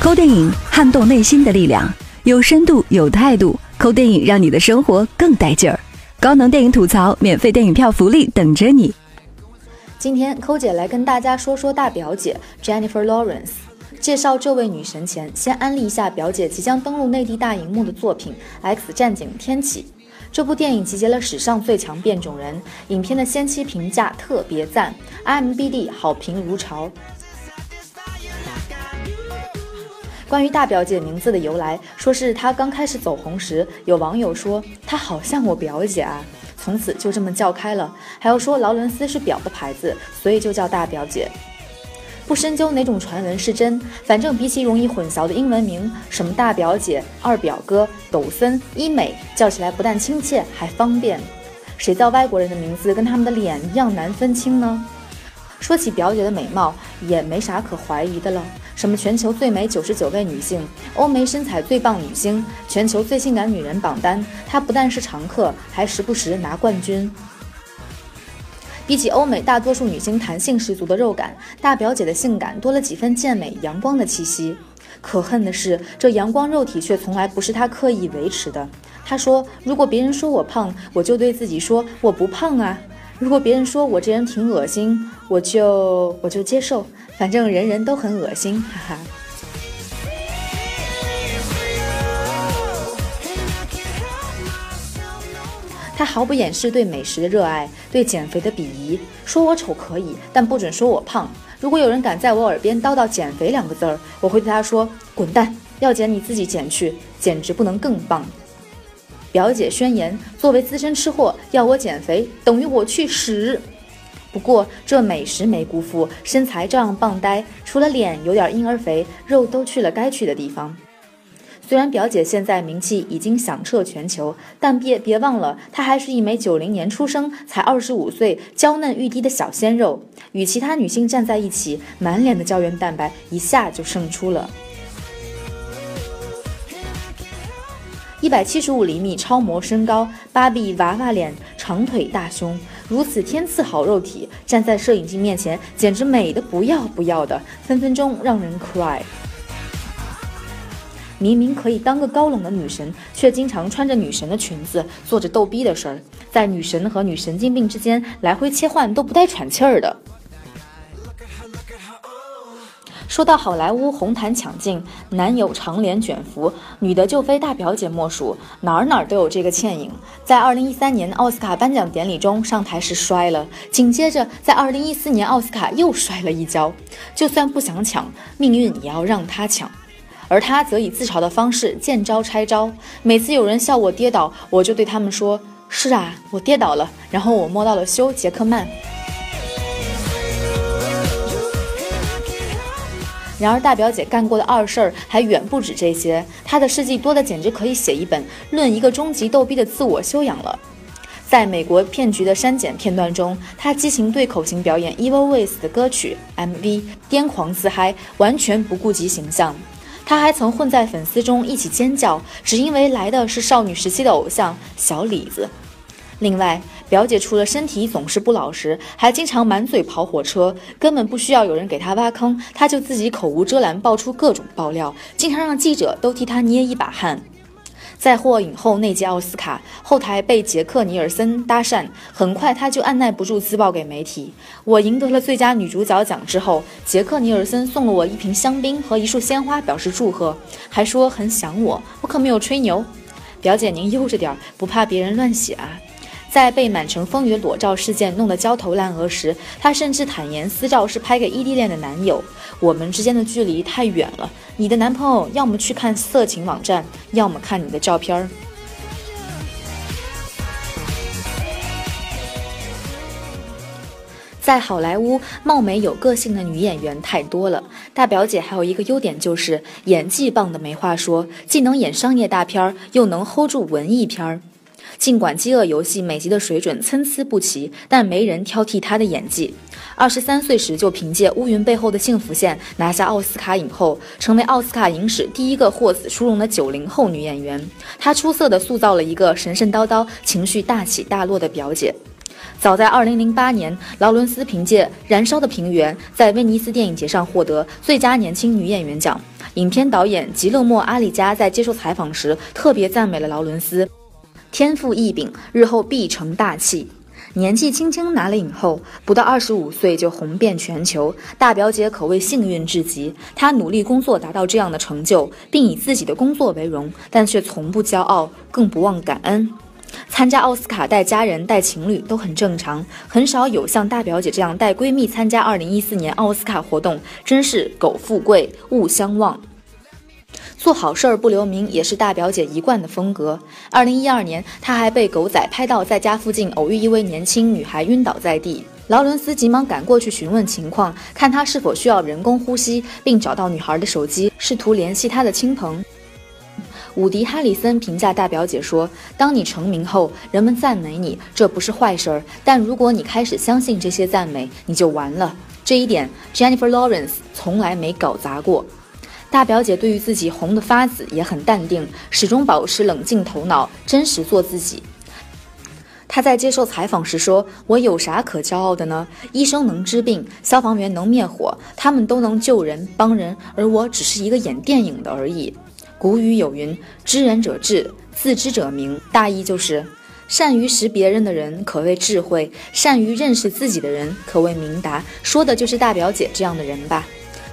抠电影撼动内心的力量，有深度有态度。抠电影让你的生活更带劲儿。高能电影吐槽，免费电影票福利等着你。今天抠姐来跟大家说说大表姐 Jennifer Lawrence。介绍这位女神前，先安利一下表姐即将登陆内地大荧幕的作品《X 战警：天启》。这部电影集结了史上最强变种人，影片的先期评价特别赞，IMBD 好评如潮。关于大表姐名字的由来，说是她刚开始走红时，有网友说她好像我表姐啊，从此就这么叫开了。还要说劳伦斯是表的牌子，所以就叫大表姐。不深究哪种传闻是真，反正比起容易混淆的英文名，什么大表姐、二表哥、抖森、医美，叫起来不但亲切还方便。谁叫外国人的名字跟他们的脸一样难分清呢？说起表姐的美貌，也没啥可怀疑的了。什么全球最美九十九位女性，欧美身材最棒女星，全球最性感女人榜单，她不但是常客，还时不时拿冠军。比起欧美大多数女星弹性十足的肉感，大表姐的性感多了几分健美阳光的气息。可恨的是，这阳光肉体却从来不是她刻意维持的。她说：“如果别人说我胖，我就对自己说我不胖啊。”如果别人说我这人挺恶心，我就我就接受，反正人人都很恶心，哈哈。他毫不掩饰对美食的热爱，对减肥的鄙夷，说我丑可以，但不准说我胖。如果有人敢在我耳边叨叨减肥两个字儿，我会对他说滚蛋，要减你自己减去，简直不能更棒。表姐宣言：作为资深吃货，要我减肥等于我去屎。不过这美食没辜负，身材照样棒呆，除了脸有点婴儿肥，肉都去了该去的地方。虽然表姐现在名气已经响彻全球，但别别忘了，她还是一枚九零年出生、才二十五岁、娇嫩欲滴的小鲜肉。与其他女性站在一起，满脸的胶原蛋白一下就胜出了。一百七十五厘米超模身高，芭比娃娃脸，长腿大胸，如此天赐好肉体，站在摄影机面前，简直美的不要不要的，分分钟让人 cry。明明可以当个高冷的女神，却经常穿着女神的裙子，做着逗逼的事儿，在女神和女神经病之间来回切换，都不带喘气儿的。说到好莱坞红毯抢镜，男友长脸卷福，女的就非大表姐莫属，哪儿哪儿都有这个倩影。在二零一三年奥斯卡颁奖典礼中上台时摔了，紧接着在二零一四年奥斯卡又摔了一跤。就算不想抢，命运也要让他抢。而他则以自嘲的方式见招拆招，每次有人笑我跌倒，我就对他们说：“是啊，我跌倒了。”然后我摸到了休·杰克曼。然而，大表姐干过的二事儿还远不止这些，她的事迹多得简直可以写一本《论一个终极逗逼的自我修养》了。在美国骗局的删减片段中，她激情对口型表演《Evil Ways》的歌曲 MV，癫狂自嗨，完全不顾及形象。她还曾混在粉丝中一起尖叫，只因为来的是少女时期的偶像小李子。另外，表姐除了身体总是不老实，还经常满嘴跑火车，根本不需要有人给她挖坑，她就自己口无遮拦爆出各种爆料，经常让记者都替她捏一把汗。在获影后那届奥斯卡后台被杰克尼尔森搭讪，很快她就按耐不住自曝给媒体：“我赢得了最佳女主角奖之后，杰克尼尔森送了我一瓶香槟和一束鲜花表示祝贺，还说很想我。我可没有吹牛，表姐您悠着点儿，不怕别人乱写啊。”在被满城风雨裸照事件弄得焦头烂额时，她甚至坦言私照是拍给异地恋的男友。我们之间的距离太远了，你的男朋友要么去看色情网站，要么看你的照片儿。在好莱坞，貌美有个性的女演员太多了。大表姐还有一个优点就是演技棒的没话说，既能演商业大片儿，又能 hold 住文艺片儿。尽管《饥饿游戏》每集的水准参差不齐，但没人挑剔她的演技。二十三岁时就凭借《乌云背后的幸福线》拿下奥斯卡影后，成为奥斯卡影史第一个获此殊荣的九零后女演员。她出色地塑造了一个神神叨叨、情绪大起大落的表姐。早在2008年，劳伦斯凭借《燃烧的平原》在威尼斯电影节上获得最佳年轻女演员奖。影片导演吉勒莫·阿里加在接受采访时特别赞美了劳伦斯，天赋异禀，日后必成大器。年纪轻轻拿了影后，不到二十五岁就红遍全球，大表姐可谓幸运至极。她努力工作达到这样的成就，并以自己的工作为荣，但却从不骄傲，更不忘感恩。参加奥斯卡带家人带情侣都很正常，很少有像大表姐这样带闺蜜参加二零一四年奥斯卡活动，真是苟富贵勿相忘。做好事儿不留名也是大表姐一贯的风格。二零一二年，她还被狗仔拍到在家附近偶遇一位年轻女孩晕倒在地，劳伦斯急忙赶过去询问情况，看她是否需要人工呼吸，并找到女孩的手机，试图联系她的亲朋。伍迪·哈里森评价大表姐说：“当你成名后，人们赞美你，这不是坏事儿。但如果你开始相信这些赞美，你就完了。这一点，Jennifer Lawrence 从来没搞砸过。大表姐对于自己红的发紫也很淡定，始终保持冷静头脑，真实做自己。她在接受采访时说：‘我有啥可骄傲的呢？医生能治病，消防员能灭火，他们都能救人帮人，而我只是一个演电影的而已。’”古语有云：“知人者智，自知者明。”大意就是，善于识别人的人可谓智慧，善于认识自己的人可谓明达。说的就是大表姐这样的人吧。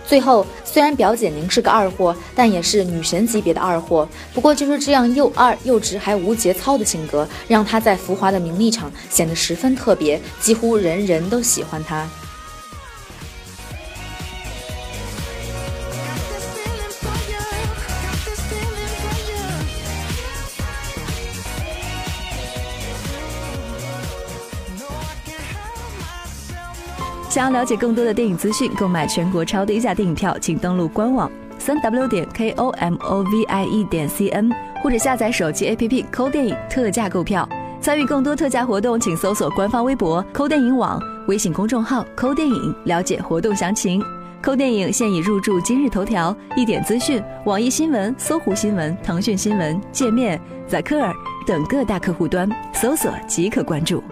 最后，虽然表姐您是个二货，但也是女神级别的二货。不过就是这样又二又直还无节操的性格，让她在浮华的名利场显得十分特别，几乎人人都喜欢她。想要了解更多的电影资讯，购买全国超低价电影票，请登录官网三 w 点 k o m o v i e 点 c n，或者下载手机 APP 抠电影特价购票。参与更多特价活动，请搜索官方微博“抠电影网”、微信公众号“抠电影”，了解活动详情。抠电影现已入驻今日头条、一点资讯、网易新闻、搜狐新闻、腾讯新闻、界面、在科尔等各大客户端，搜索即可关注。